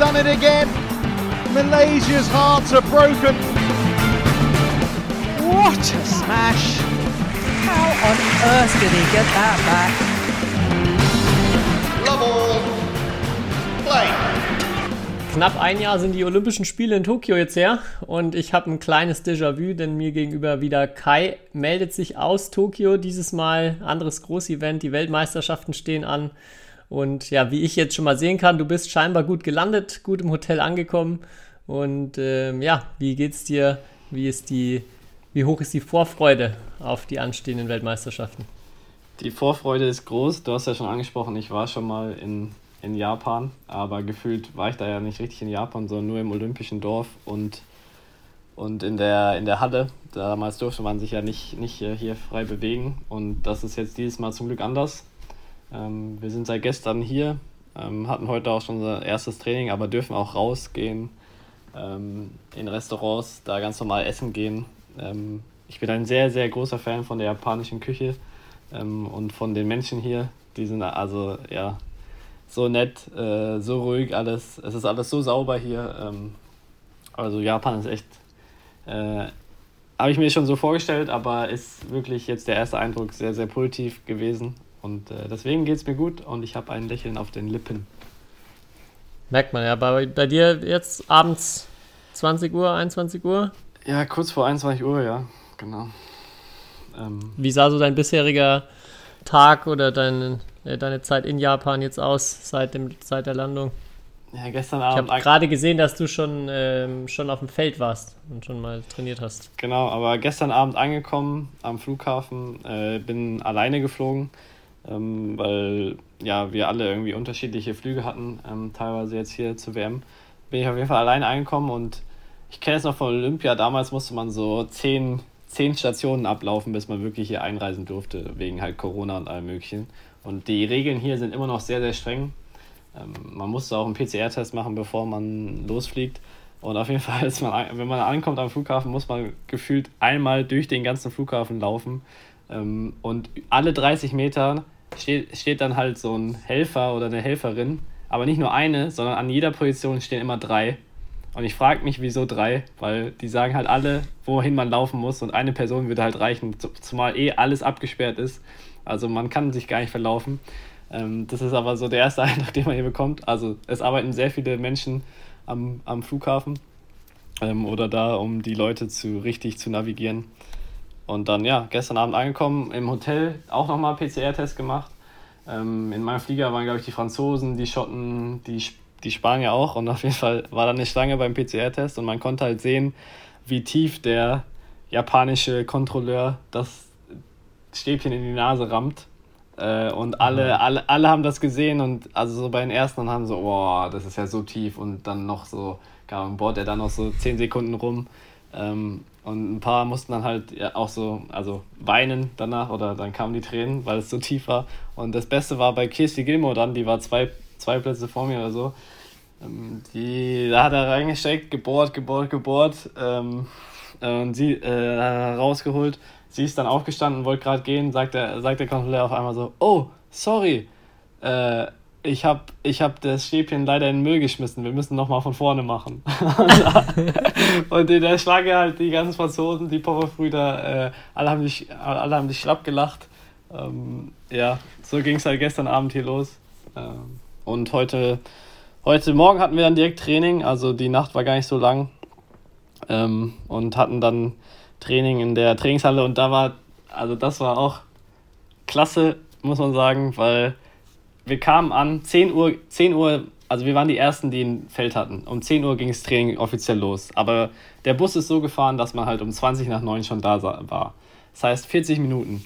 done it again. Malaysia's hearts are broken. What a smash! How on earth did he get that back? Love all. Play. Knapp ein Jahr sind die Olympischen Spiele in Tokio jetzt her und ich habe ein kleines Déjà-vu, denn mir gegenüber wieder Kai meldet sich aus Tokio. Dieses Mal anderes Großevent, die Weltmeisterschaften stehen an. Und ja, wie ich jetzt schon mal sehen kann, du bist scheinbar gut gelandet, gut im Hotel angekommen. Und ähm, ja, wie geht's dir? Wie ist die, wie hoch ist die Vorfreude auf die anstehenden Weltmeisterschaften? Die Vorfreude ist groß. Du hast ja schon angesprochen, ich war schon mal in in Japan, aber gefühlt war ich da ja nicht richtig in Japan, sondern nur im Olympischen Dorf und, und in, der, in der Halle. Damals durfte man sich ja nicht, nicht hier frei bewegen und das ist jetzt dieses Mal zum Glück anders. Ähm, wir sind seit gestern hier, ähm, hatten heute auch schon unser erstes Training, aber dürfen auch rausgehen, ähm, in Restaurants, da ganz normal essen gehen. Ähm, ich bin ein sehr, sehr großer Fan von der japanischen Küche ähm, und von den Menschen hier. Die sind also, ja, so nett, äh, so ruhig alles. Es ist alles so sauber hier. Ähm, also Japan ist echt, äh, habe ich mir schon so vorgestellt, aber ist wirklich jetzt der erste Eindruck sehr, sehr positiv gewesen. Und äh, deswegen geht es mir gut und ich habe ein Lächeln auf den Lippen. Merkt man ja. Bei, bei dir jetzt abends 20 Uhr, 21 Uhr? Ja, kurz vor 21 Uhr, ja, genau. Ähm, Wie sah so dein bisheriger Tag oder dein, äh, deine Zeit in Japan jetzt aus seit, dem, seit der Landung? Ja, gestern Abend. Ich habe gerade gesehen, dass du schon, ähm, schon auf dem Feld warst und schon mal trainiert hast. Genau, aber gestern Abend angekommen am Flughafen, äh, bin alleine geflogen, ähm, weil ja, wir alle irgendwie unterschiedliche Flüge hatten, ähm, teilweise jetzt hier zur WM. Bin ich auf jeden Fall alleine angekommen und ich kenne es noch von Olympia, damals musste man so zehn, zehn Stationen ablaufen, bis man wirklich hier einreisen durfte, wegen halt Corona und allem möglichen. Und die Regeln hier sind immer noch sehr, sehr streng. Ähm, man musste auch einen PCR-Test machen, bevor man losfliegt. Und auf jeden Fall, man, wenn man ankommt am Flughafen, muss man gefühlt einmal durch den ganzen Flughafen laufen. Ähm, und alle 30 Meter steht, steht dann halt so ein Helfer oder eine Helferin. Aber nicht nur eine, sondern an jeder Position stehen immer drei. Und ich frage mich, wieso drei, weil die sagen halt alle, wohin man laufen muss und eine Person würde halt reichen, zumal eh alles abgesperrt ist. Also man kann sich gar nicht verlaufen. Ähm, das ist aber so der erste Eindruck, den man hier bekommt. Also es arbeiten sehr viele Menschen am, am Flughafen ähm, oder da, um die Leute zu richtig zu navigieren. Und dann, ja, gestern Abend angekommen, im Hotel auch nochmal PCR-Test gemacht. Ähm, in meinem Flieger waren, glaube ich, die Franzosen, die Schotten, die, die Spanier auch. Und auf jeden Fall war da eine Schlange beim PCR-Test und man konnte halt sehen, wie tief der japanische Kontrolleur das Stäbchen in die Nase rammt. Äh, und alle, alle, alle haben das gesehen und also so bei den ersten haben so, boah, das ist ja so tief und dann noch so, gar bohrt er dann noch so 10 Sekunden rum. Ähm, und ein paar mussten dann halt auch so, also weinen danach oder dann kamen die Tränen, weil es so tief war. Und das Beste war bei Kirsty Gilmore dann, die war zwei, zwei Plätze vor mir oder so. Ähm, die, da hat er reingesteckt, gebohrt, gebohrt, gebohrt ähm, und sie äh, rausgeholt Sie ist dann aufgestanden, wollte gerade gehen, sagt der, sagt der Kontrolleur auf einmal so, oh, sorry, äh, ich habe ich hab das Stäbchen leider in den Müll geschmissen, wir müssen nochmal von vorne machen. und in der Schlange halt die ganzen Franzosen, die Popperbrüder, äh, alle, haben dich, alle haben dich schlapp gelacht. Ähm, ja, so ging es halt gestern Abend hier los. Ähm, und heute, heute Morgen hatten wir dann direkt Training, also die Nacht war gar nicht so lang. Ähm, und hatten dann Training in der Trainingshalle und da war, also das war auch klasse, muss man sagen, weil wir kamen an, 10 Uhr, 10 Uhr, also wir waren die Ersten, die ein Feld hatten. Um 10 Uhr ging das Training offiziell los. Aber der Bus ist so gefahren, dass man halt um 20 nach 9 schon da war. Das heißt 40 Minuten.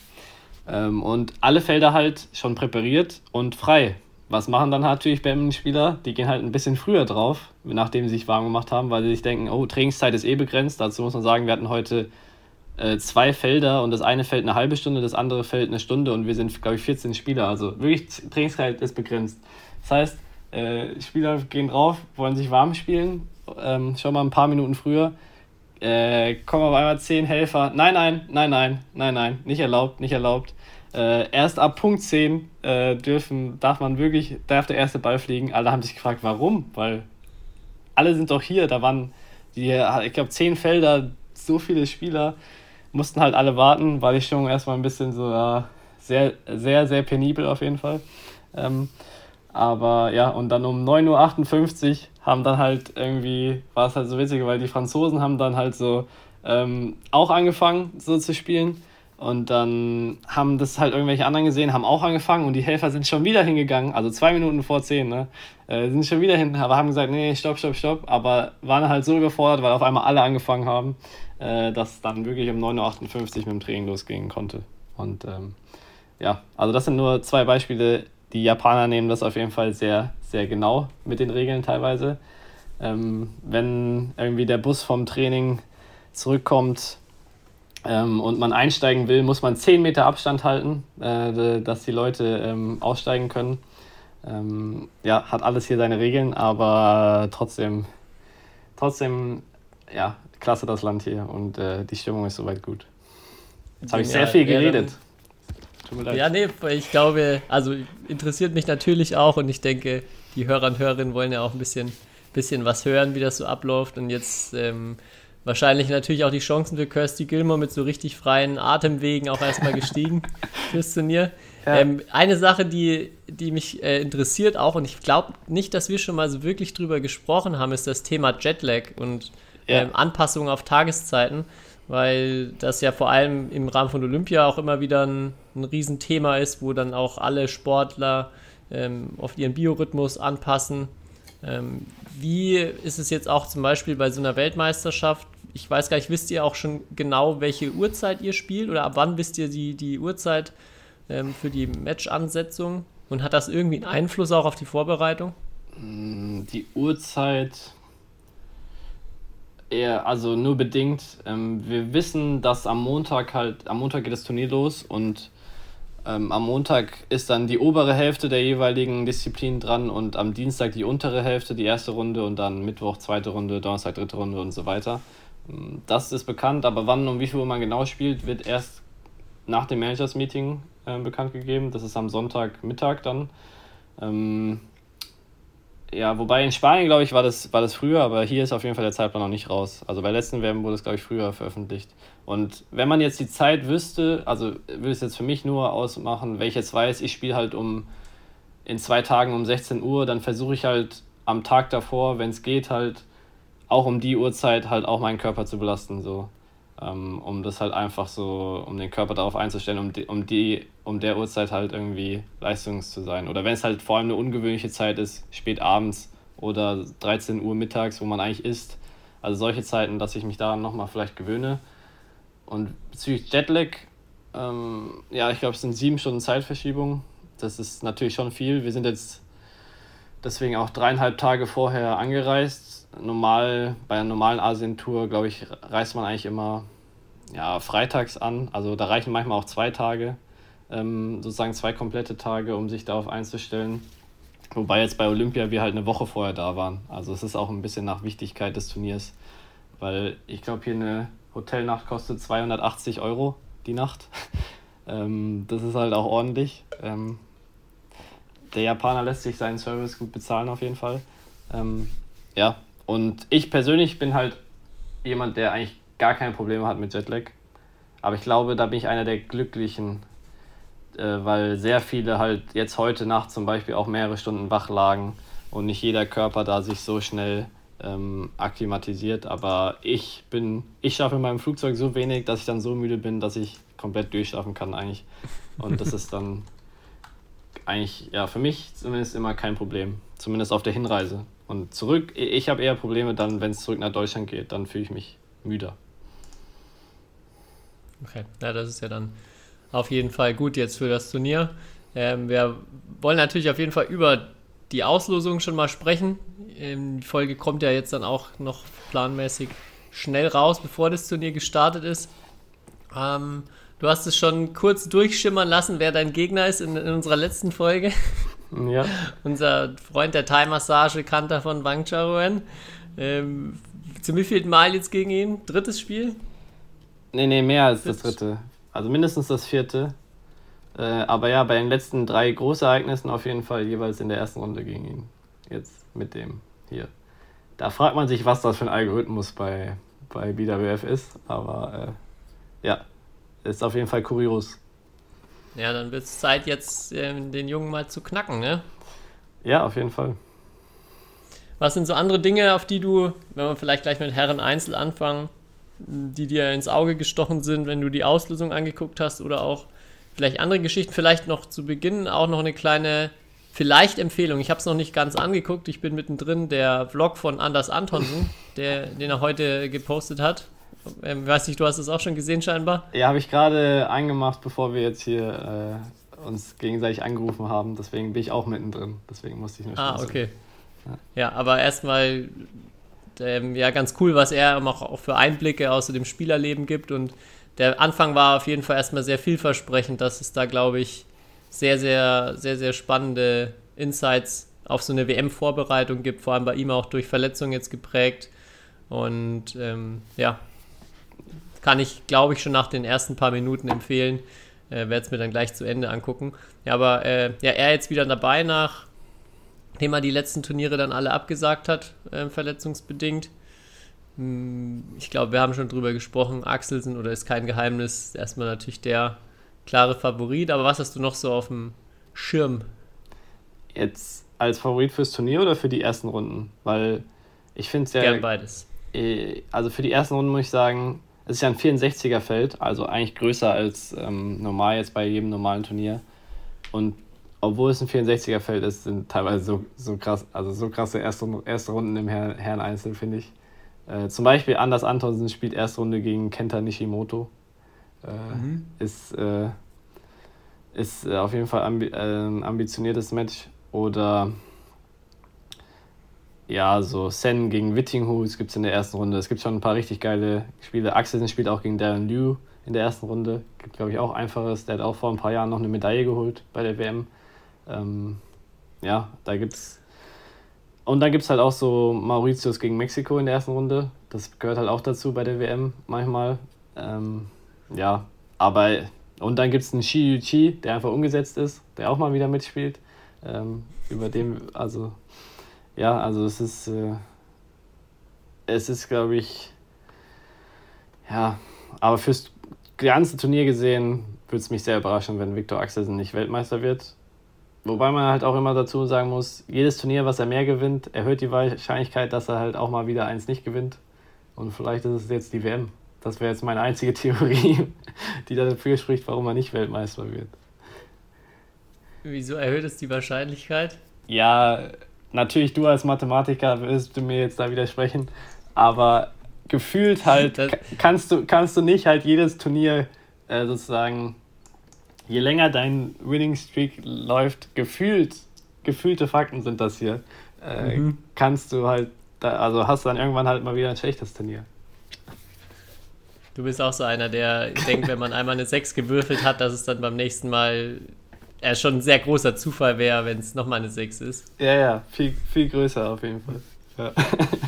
Ähm, und alle Felder halt schon präpariert und frei. Was machen dann natürlich Badminton-Spieler? Die gehen halt ein bisschen früher drauf, nachdem sie sich warm gemacht haben, weil sie sich denken, oh, Trainingszeit ist eh begrenzt. Dazu muss man sagen, wir hatten heute äh, zwei Felder und das eine Feld eine halbe Stunde, das andere Feld eine Stunde und wir sind, glaube ich, 14 Spieler. Also wirklich Trainingszeit ist begrenzt. Das heißt, äh, Spieler gehen drauf, wollen sich warm spielen, ähm, schon mal ein paar Minuten früher. Äh, kommen auf einmal zehn Helfer. Nein, nein, nein, nein, nein, nein, nicht erlaubt, nicht erlaubt. Äh, erst ab Punkt 10 äh, dürfen, darf man wirklich, darf der erste Ball fliegen. Alle haben sich gefragt, warum, weil alle sind doch hier. Da waren, die, ich glaube, zehn Felder, so viele Spieler, mussten halt alle warten. War die Stimmung erstmal ein bisschen so, ja, sehr, sehr, sehr penibel auf jeden Fall. Ähm, aber ja, und dann um 9.58 Uhr haben dann halt irgendwie, war es halt so witzig, weil die Franzosen haben dann halt so ähm, auch angefangen so zu spielen. Und dann haben das halt irgendwelche anderen gesehen, haben auch angefangen und die Helfer sind schon wieder hingegangen, also zwei Minuten vor zehn, ne? Äh, sind schon wieder hin, aber haben gesagt, nee, stopp, stopp, stopp. Aber waren halt so überfordert, weil auf einmal alle angefangen haben, äh, dass dann wirklich um 9.58 Uhr mit dem Training losgehen konnte. Und ähm, ja, also das sind nur zwei Beispiele. Die Japaner nehmen das auf jeden Fall sehr, sehr genau mit den Regeln teilweise. Ähm, wenn irgendwie der Bus vom Training zurückkommt ähm, und man einsteigen will, muss man 10 Meter Abstand halten, äh, dass die Leute ähm, aussteigen können. Ähm, ja, hat alles hier seine Regeln, aber trotzdem, trotzdem, ja, klasse das Land hier und äh, die Stimmung ist soweit gut. Jetzt habe ich sehr viel geredet. Ja, nee, ich glaube, also interessiert mich natürlich auch und ich denke, die Hörer und Hörerinnen wollen ja auch ein bisschen, bisschen was hören, wie das so abläuft und jetzt ähm, Wahrscheinlich natürlich auch die Chancen für Kirsty Gilmore mit so richtig freien Atemwegen auch erstmal gestiegen fürs Turnier. Ja. Ähm, eine Sache, die, die mich äh, interessiert auch, und ich glaube nicht, dass wir schon mal so wirklich drüber gesprochen haben, ist das Thema Jetlag und ja. ähm, Anpassung auf Tageszeiten, weil das ja vor allem im Rahmen von Olympia auch immer wieder ein, ein Riesenthema ist, wo dann auch alle Sportler ähm, auf ihren Biorhythmus anpassen. Ähm, wie ist es jetzt auch zum Beispiel bei so einer Weltmeisterschaft? Ich weiß gar nicht, wisst ihr auch schon genau, welche Uhrzeit ihr spielt oder ab wann wisst ihr die, die Uhrzeit ähm, für die Match-Ansetzung? Und hat das irgendwie einen Einfluss auch auf die Vorbereitung? Mm, die Uhrzeit eher, also nur bedingt. Ähm, wir wissen, dass am Montag halt, am Montag geht das Turnier los und ähm, am Montag ist dann die obere Hälfte der jeweiligen Disziplinen dran und am Dienstag die untere Hälfte, die erste Runde und dann Mittwoch zweite Runde, Donnerstag dritte Runde und so weiter. Das ist bekannt, aber wann und wie viel Uhr man genau spielt, wird erst nach dem Managers-Meeting äh, bekannt gegeben. Das ist am Sonntagmittag dann. Ähm, ja, wobei in Spanien, glaube ich, war das, war das früher, aber hier ist auf jeden Fall der Zeitplan noch nicht raus. Also bei letzten Werben wurde es, glaube ich, früher veröffentlicht. Und wenn man jetzt die Zeit wüsste, also würde es jetzt für mich nur ausmachen, wenn ich jetzt weiß, ich spiele halt um in zwei Tagen um 16 Uhr, dann versuche ich halt am Tag davor, wenn es geht, halt auch um die Uhrzeit halt auch meinen Körper zu belasten, so. Ähm, um das halt einfach so, um den Körper darauf einzustellen, um die, um die, um der Uhrzeit halt irgendwie leistungs zu sein. Oder wenn es halt vor allem eine ungewöhnliche Zeit ist, spät abends oder 13 Uhr mittags, wo man eigentlich isst. Also solche Zeiten, dass ich mich daran nochmal vielleicht gewöhne. Und bezüglich Jetlag, ähm, ja, ich glaube, es sind sieben Stunden Zeitverschiebung. Das ist natürlich schon viel. Wir sind jetzt deswegen auch dreieinhalb Tage vorher angereist normal, bei einer normalen Asien-Tour, glaube ich, reist man eigentlich immer ja, freitags an. Also da reichen manchmal auch zwei Tage, ähm, sozusagen zwei komplette Tage, um sich darauf einzustellen. Wobei jetzt bei Olympia wir halt eine Woche vorher da waren. Also es ist auch ein bisschen nach Wichtigkeit des Turniers. Weil ich glaube, hier eine Hotelnacht kostet 280 Euro die Nacht. ähm, das ist halt auch ordentlich. Ähm, der Japaner lässt sich seinen Service gut bezahlen auf jeden Fall. Ähm, ja, und ich persönlich bin halt jemand, der eigentlich gar keine Probleme hat mit Jetlag. Aber ich glaube, da bin ich einer der Glücklichen, äh, weil sehr viele halt jetzt heute Nacht zum Beispiel auch mehrere Stunden wach lagen und nicht jeder Körper da sich so schnell ähm, akklimatisiert. Aber ich bin, ich schaffe in meinem Flugzeug so wenig, dass ich dann so müde bin, dass ich komplett durchschlafen kann eigentlich. Und das ist dann eigentlich, ja, für mich zumindest immer kein Problem. Zumindest auf der Hinreise. Und zurück, ich habe eher Probleme dann, wenn es zurück nach Deutschland geht, dann fühle ich mich müder. Okay, ja, das ist ja dann auf jeden Fall gut jetzt für das Turnier. Ähm, wir wollen natürlich auf jeden Fall über die Auslosung schon mal sprechen. Ähm, die Folge kommt ja jetzt dann auch noch planmäßig schnell raus, bevor das Turnier gestartet ist. Ähm, du hast es schon kurz durchschimmern lassen, wer dein Gegner ist in, in unserer letzten Folge. Ja. Unser Freund der Thai-Massage, Kanter von Wang Charuen. Ähm, zum wievielten Mal jetzt gegen ihn? Drittes Spiel? Nee, nee, mehr als das dritte. Also mindestens das vierte. Äh, aber ja, bei den letzten drei Großereignissen auf jeden Fall jeweils in der ersten Runde gegen ihn. Jetzt mit dem hier. da fragt man sich, was das für ein Algorithmus bei, bei BWF ist. Aber äh, ja, ist auf jeden Fall kurios. Ja, dann wird es Zeit, jetzt äh, den Jungen mal zu knacken, ne? Ja, auf jeden Fall. Was sind so andere Dinge, auf die du, wenn wir vielleicht gleich mit Herren Einzel anfangen, die dir ins Auge gestochen sind, wenn du die Auslösung angeguckt hast oder auch vielleicht andere Geschichten? Vielleicht noch zu Beginn auch noch eine kleine vielleicht Empfehlung. Ich habe es noch nicht ganz angeguckt. Ich bin mittendrin. Der Vlog von Anders Antonsen, der, den er heute gepostet hat. Ähm, weiß nicht, du hast es auch schon gesehen scheinbar? Ja, habe ich gerade eingemacht, bevor wir jetzt hier äh, uns gegenseitig angerufen haben. Deswegen bin ich auch mittendrin. Deswegen musste ich nur Ah, okay. Ja, ja aber erstmal ähm, ja ganz cool, was er auch für Einblicke aus dem Spielerleben gibt. Und der Anfang war auf jeden Fall erstmal sehr vielversprechend, dass es da, glaube ich, sehr, sehr, sehr, sehr spannende Insights auf so eine WM-Vorbereitung gibt, vor allem bei ihm auch durch Verletzungen jetzt geprägt. Und ähm, ja, kann ich, glaube ich, schon nach den ersten paar Minuten empfehlen. Äh, Werde es mir dann gleich zu Ende angucken. Ja, aber äh, ja, er jetzt wieder dabei, nachdem er die letzten Turniere dann alle abgesagt hat, äh, verletzungsbedingt. Hm, ich glaube, wir haben schon drüber gesprochen. Axelsen oder ist kein Geheimnis. Erstmal natürlich der klare Favorit. Aber was hast du noch so auf dem Schirm? Jetzt als Favorit fürs Turnier oder für die ersten Runden? Weil ich finde es ja. Gern beides. Äh, also für die ersten Runden muss ich sagen, es ist ja ein 64er Feld, also eigentlich größer als ähm, normal jetzt bei jedem normalen Turnier. Und obwohl es ein 64er Feld ist, sind teilweise so, so krass, also so krasse erste, erste Runden im Herren, Herren Einzel, finde ich. Äh, zum Beispiel Anders Antonsen spielt erste Runde gegen Kenta Nishimoto. Äh, mhm. Ist, äh, ist auf jeden Fall ambi äh, ein ambitioniertes Match. Oder ja, so Sen gegen Wittinghus gibt es in der ersten Runde. Es gibt schon ein paar richtig geile Spiele. Axelsen spielt auch gegen Darren Liu in der ersten Runde. Gibt, glaube ich, auch einfaches. Der hat auch vor ein paar Jahren noch eine Medaille geholt bei der WM. Ähm, ja, da gibt's. Und dann gibt es halt auch so Mauritius gegen Mexiko in der ersten Runde. Das gehört halt auch dazu bei der WM manchmal. Ähm, ja, aber. Und dann gibt es einen Shi Chi, der einfach umgesetzt ist, der auch mal wieder mitspielt. Ähm, über dem, also ja, also es ist, äh, es ist, glaube ich, ja, aber fürs ganze Turnier gesehen würde es mich sehr überraschen, wenn Viktor Axelsen nicht Weltmeister wird. Wobei man halt auch immer dazu sagen muss, jedes Turnier, was er mehr gewinnt, erhöht die Wahrscheinlichkeit, dass er halt auch mal wieder eins nicht gewinnt. Und vielleicht ist es jetzt die WM. Das wäre jetzt meine einzige Theorie, die dafür spricht, warum er nicht Weltmeister wird. Wieso erhöht es die Wahrscheinlichkeit? Ja, natürlich du als Mathematiker wirst du mir jetzt da widersprechen, aber gefühlt halt kannst du, kannst du nicht halt jedes Turnier äh, sozusagen, je länger dein Winning Streak läuft, gefühlt, gefühlte Fakten sind das hier, äh, mhm. kannst du halt, da, also hast du dann irgendwann halt mal wieder ein schlechtes Turnier. Du bist auch so einer, der denkt, wenn man einmal eine 6 gewürfelt hat, dass es dann beim nächsten Mal er schon ein sehr großer Zufall wäre, wenn es nochmal eine 6 ist. Ja, ja, viel, viel größer auf jeden Fall. Ja.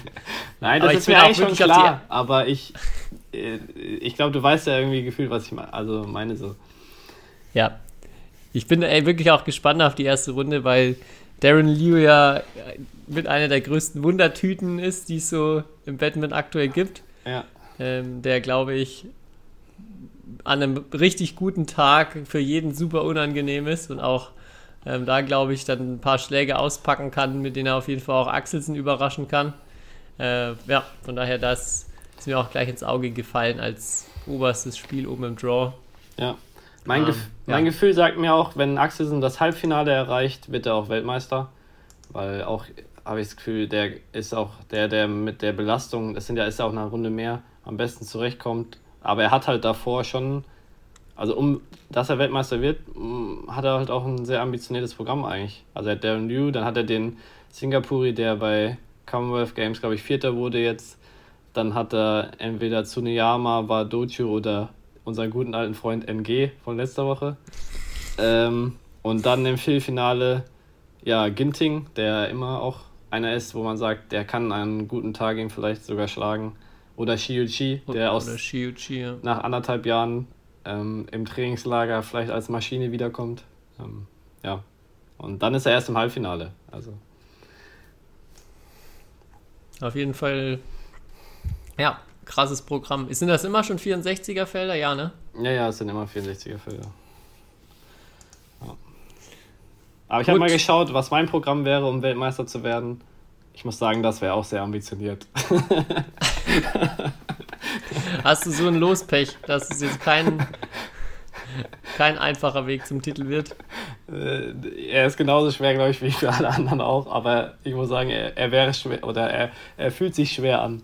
Nein, das ist mir eigentlich schon klar, aber ich, äh, ich glaube, du weißt ja irgendwie gefühlt, was ich meine, also meine so. Ja, ich bin ey, wirklich auch gespannt auf die erste Runde, weil Darren Liu ja mit einer der größten Wundertüten ist, die es so im Badminton aktuell gibt. Ja. Ähm, der, glaube ich, an einem richtig guten Tag für jeden super unangenehm ist und auch ähm, da, glaube ich, dann ein paar Schläge auspacken kann, mit denen er auf jeden Fall auch Axelsen überraschen kann. Äh, ja, von daher, das ist mir auch gleich ins Auge gefallen als oberstes Spiel oben im Draw. Ja. Mein, ähm, Gef ja. mein Gefühl sagt mir auch, wenn Axelsen das Halbfinale erreicht, wird er auch Weltmeister. Weil auch, habe ich das Gefühl, der ist auch der, der mit der Belastung, das sind ja, ist ja auch eine Runde mehr, am besten zurechtkommt aber er hat halt davor schon, also um dass er Weltmeister wird, mm, hat er halt auch ein sehr ambitioniertes Programm eigentlich. Also er hat Darren Liu, dann hat er den Singapuri, der bei Commonwealth Games, glaube ich, Vierter wurde jetzt. Dann hat er entweder Tsuneyama, Wadochu oder unseren guten alten Freund NG von letzter Woche. Ähm, und dann im Viertelfinale, ja, Ginting, der immer auch einer ist, wo man sagt, der kann einen guten Tag ihn vielleicht sogar schlagen. Oder Shiuchi, der aus Shiuchi, ja. nach anderthalb Jahren ähm, im Trainingslager vielleicht als Maschine wiederkommt. Ähm, ja. Und dann ist er erst im Halbfinale. Also. Auf jeden Fall, ja, krasses Programm. Sind das immer schon 64er Felder? Ja, ne? Ja, ja, es sind immer 64er Felder. Ja. Aber ich habe mal geschaut, was mein Programm wäre, um Weltmeister zu werden. Ich muss sagen, das wäre auch sehr ambitioniert. Hast du so ein Lospech, dass es jetzt kein, kein einfacher Weg zum Titel wird? Äh, er ist genauso schwer, glaube ich, wie für alle anderen auch, aber ich muss sagen, er, er wäre schwer oder er, er fühlt sich schwer an.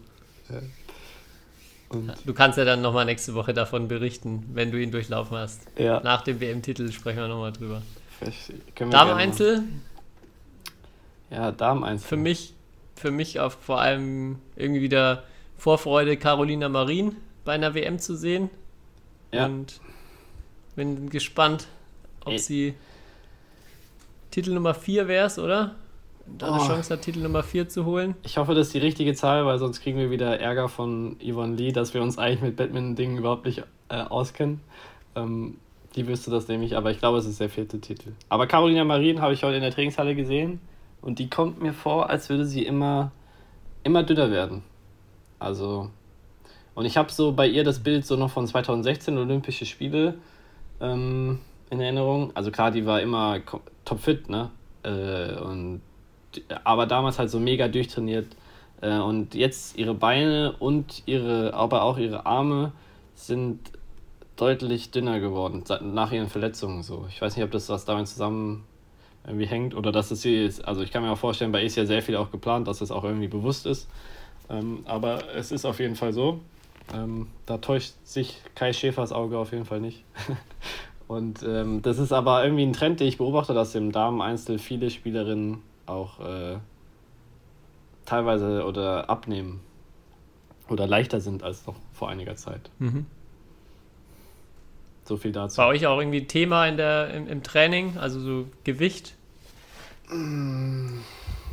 Und du kannst ja dann nochmal nächste Woche davon berichten, wenn du ihn durchlaufen hast. Ja. Nach dem WM-Titel sprechen wir nochmal drüber. Damen-Einzel? Ja, Damen-Einzel. Für mich, für mich auch vor allem irgendwie wieder Vorfreude, Carolina Marin bei einer WM zu sehen. Ja. Und bin gespannt, ob Ey. sie Titel Nummer 4 wär's, oder? Da eine oh. Chance hat, Titel Nummer 4 zu holen. Ich hoffe, das ist die richtige Zahl, weil sonst kriegen wir wieder Ärger von Yvonne Lee, dass wir uns eigentlich mit Batman-Dingen überhaupt nicht äh, auskennen. Ähm, die wüsste das nämlich, aber ich glaube, es ist der vierte Titel. Aber Carolina Marin habe ich heute in der Trainingshalle gesehen und die kommt mir vor, als würde sie immer, immer dünner werden. Also, und ich habe so bei ihr das Bild so noch von 2016 Olympische Spiele ähm, in Erinnerung. Also klar, die war immer topfit, ne? Äh, und aber damals halt so mega durchtrainiert. Äh, und jetzt ihre Beine und ihre, aber auch ihre Arme sind deutlich dünner geworden nach ihren Verletzungen. So. Ich weiß nicht, ob das was damit zusammen irgendwie hängt oder dass es sie ist. Also ich kann mir auch vorstellen, bei ihr ist ja sehr viel auch geplant, dass es auch irgendwie bewusst ist. Ähm, aber es ist auf jeden Fall so. Ähm, da täuscht sich Kai Schäfers Auge auf jeden Fall nicht. Und ähm, das ist aber irgendwie ein Trend, den ich beobachte, dass im Damen-Einzel viele Spielerinnen auch äh, teilweise oder abnehmen oder leichter sind als noch vor einiger Zeit. Mhm. So viel dazu. War euch auch irgendwie Thema in der, im, im Training, also so Gewicht? Mm,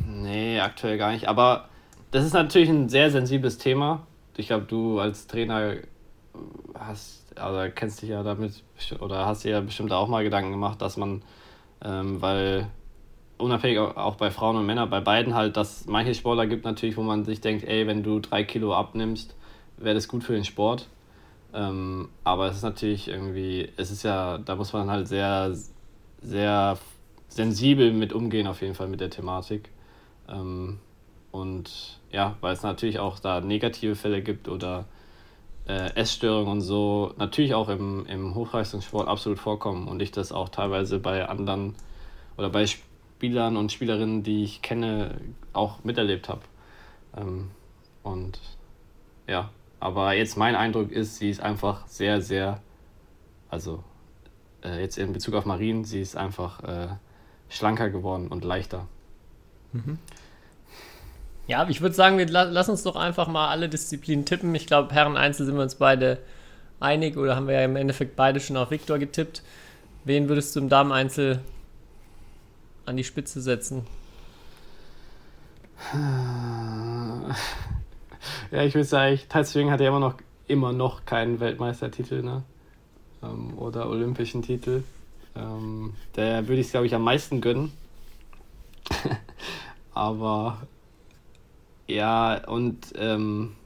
nee, aktuell gar nicht. Aber das ist natürlich ein sehr sensibles Thema. Ich glaube, du als Trainer hast, also kennst dich ja damit oder hast dir ja bestimmt auch mal Gedanken gemacht, dass man, ähm, weil unabhängig auch bei Frauen und Männern, bei beiden halt, dass manche Sportler gibt natürlich, wo man sich denkt, ey, wenn du drei Kilo abnimmst, wäre das gut für den Sport. Ähm, aber es ist natürlich irgendwie, es ist ja, da muss man halt sehr, sehr sensibel mit umgehen, auf jeden Fall mit der Thematik. Ähm, und ja, weil es natürlich auch da negative Fälle gibt oder äh, Essstörungen und so, natürlich auch im, im Hochleistungssport absolut vorkommen und ich das auch teilweise bei anderen oder bei Spielern und Spielerinnen, die ich kenne, auch miterlebt habe. Ähm, und ja, aber jetzt mein Eindruck ist, sie ist einfach sehr, sehr, also äh, jetzt in Bezug auf Marien, sie ist einfach äh, schlanker geworden und leichter. Mhm. Ja, ich würde sagen, wir lass uns doch einfach mal alle Disziplinen tippen. Ich glaube, Herren Einzel sind wir uns beide einig oder haben wir ja im Endeffekt beide schon auf Viktor getippt. Wen würdest du im Damen Einzel an die Spitze setzen? Ja, ich würde sagen, Taizing hat ja immer noch, immer noch keinen Weltmeistertitel, ne? Ähm, oder olympischen Titel. Ähm, der würde ich es, glaube ich, am meisten gönnen. Aber ja, und ähm,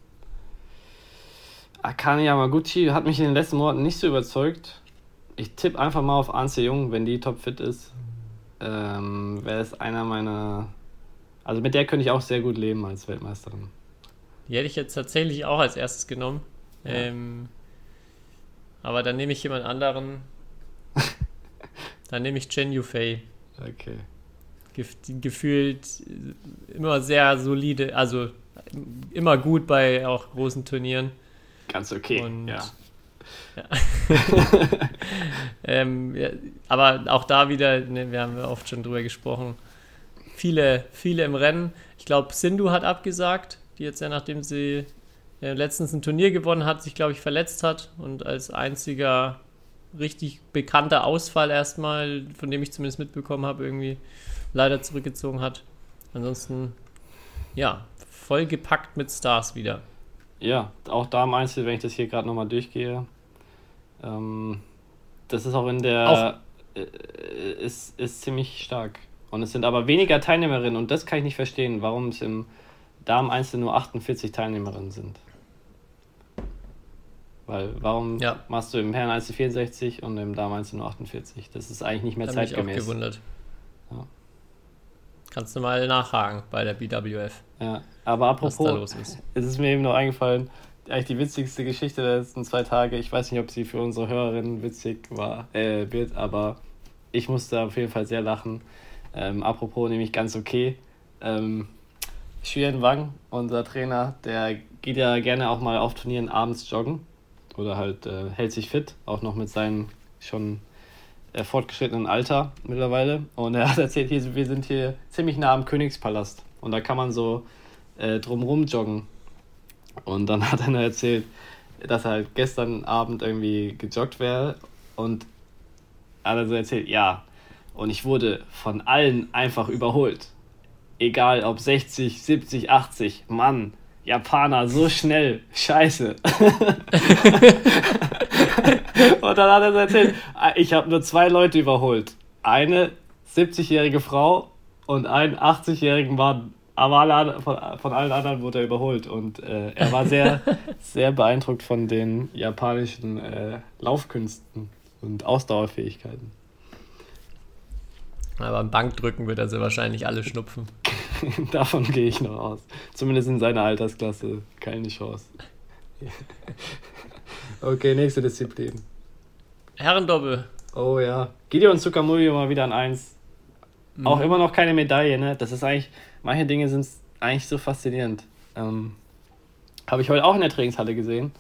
Akane Yamaguchi hat mich in den letzten Monaten nicht so überzeugt. Ich tippe einfach mal auf Anse Jung, wenn die topfit ist. Ähm, Wäre es einer meiner. Also mit der könnte ich auch sehr gut leben als Weltmeisterin. Die hätte ich jetzt tatsächlich auch als erstes genommen. Ja. Ähm, aber dann nehme ich jemand anderen. dann nehme ich Chen Yufei. Okay gefühlt immer sehr solide, also immer gut bei auch großen Turnieren. Ganz okay, Und, ja. ja. ähm, ja. Aber auch da wieder, ne, wir haben oft schon drüber gesprochen, viele, viele im Rennen. Ich glaube, Sindhu hat abgesagt, die jetzt ja, nachdem sie ja, letztens ein Turnier gewonnen hat, sich, glaube ich, verletzt hat und als einziger richtig bekannter Ausfall erstmal, von dem ich zumindest mitbekommen habe, irgendwie leider zurückgezogen hat. Ansonsten, ja, vollgepackt mit Stars wieder. Ja, auch da im Einzel, wenn ich das hier gerade nochmal durchgehe. Ähm, das ist auch in der. Auch. Äh, ist, ist ziemlich stark. Und es sind aber weniger Teilnehmerinnen und das kann ich nicht verstehen, warum es im Damen Einzel nur 48 Teilnehmerinnen sind. Weil warum Ja. machst du im Herren Einzel 64 und im Damen Einzel nur 48? Das ist eigentlich nicht mehr Da bin ich auch zeitgemäß. gewundert. Kannst du mal nachhaken bei der BWF, Ja, aber apropos, ist. es ist mir eben noch eingefallen, eigentlich die witzigste Geschichte der letzten zwei Tage. Ich weiß nicht, ob sie für unsere Hörerinnen witzig war, äh, wird, aber ich musste auf jeden Fall sehr lachen. Ähm, apropos, nämlich ganz okay. Ähm, Xuyen Wang, unser Trainer, der geht ja gerne auch mal auf Turnieren abends joggen oder halt äh, hält sich fit, auch noch mit seinem schon fortgeschrittenen Alter mittlerweile. Und er hat erzählt, hier, wir sind hier ziemlich nah am Königspalast und da kann man so äh, drumrum joggen. Und dann hat er nur erzählt, dass er halt gestern Abend irgendwie gejoggt wäre und hat er so erzählt, ja, und ich wurde von allen einfach überholt. Egal ob 60, 70, 80, Mann, Japaner, so schnell, scheiße. und dann hat er so erzählt, ich habe nur zwei Leute überholt. Eine 70-jährige Frau und einen 80-jährigen Mann. Aber alle, von, von allen anderen wurde er überholt. Und äh, er war sehr, sehr beeindruckt von den japanischen äh, Laufkünsten und Ausdauerfähigkeiten. Aber beim Bankdrücken wird er sie wahrscheinlich alle schnupfen. Davon gehe ich noch aus. Zumindest in seiner Altersklasse keine Chance. okay, nächste Disziplin. Herrendoppel. Oh ja. Gideon Tsukamori mal wieder an 1. Auch immer noch keine Medaille, ne? Das ist eigentlich, manche Dinge sind eigentlich so faszinierend. Ähm, Habe ich heute auch in der Trainingshalle gesehen.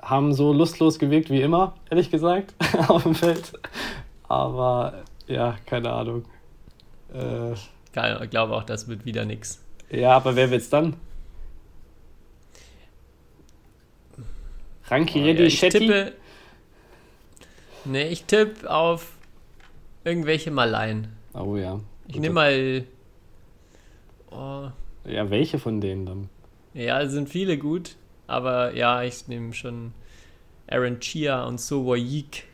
Haben so lustlos gewirkt wie immer, ehrlich gesagt, auf dem Feld. Aber ja, keine Ahnung. Äh, Geil, ich glaube auch, das wird wieder nix. ja, aber wer wird's dann? Ranki Oh, ja, Reddy ich Shetty? tippe. Nee, ich tippe auf irgendwelche Maleien. Oh ja. Ich nehme mal. Oh, Ja, welche von denen dann? ja, es sind viele gut, aber ja, ich nehme schon Aaron Chia und So Yik.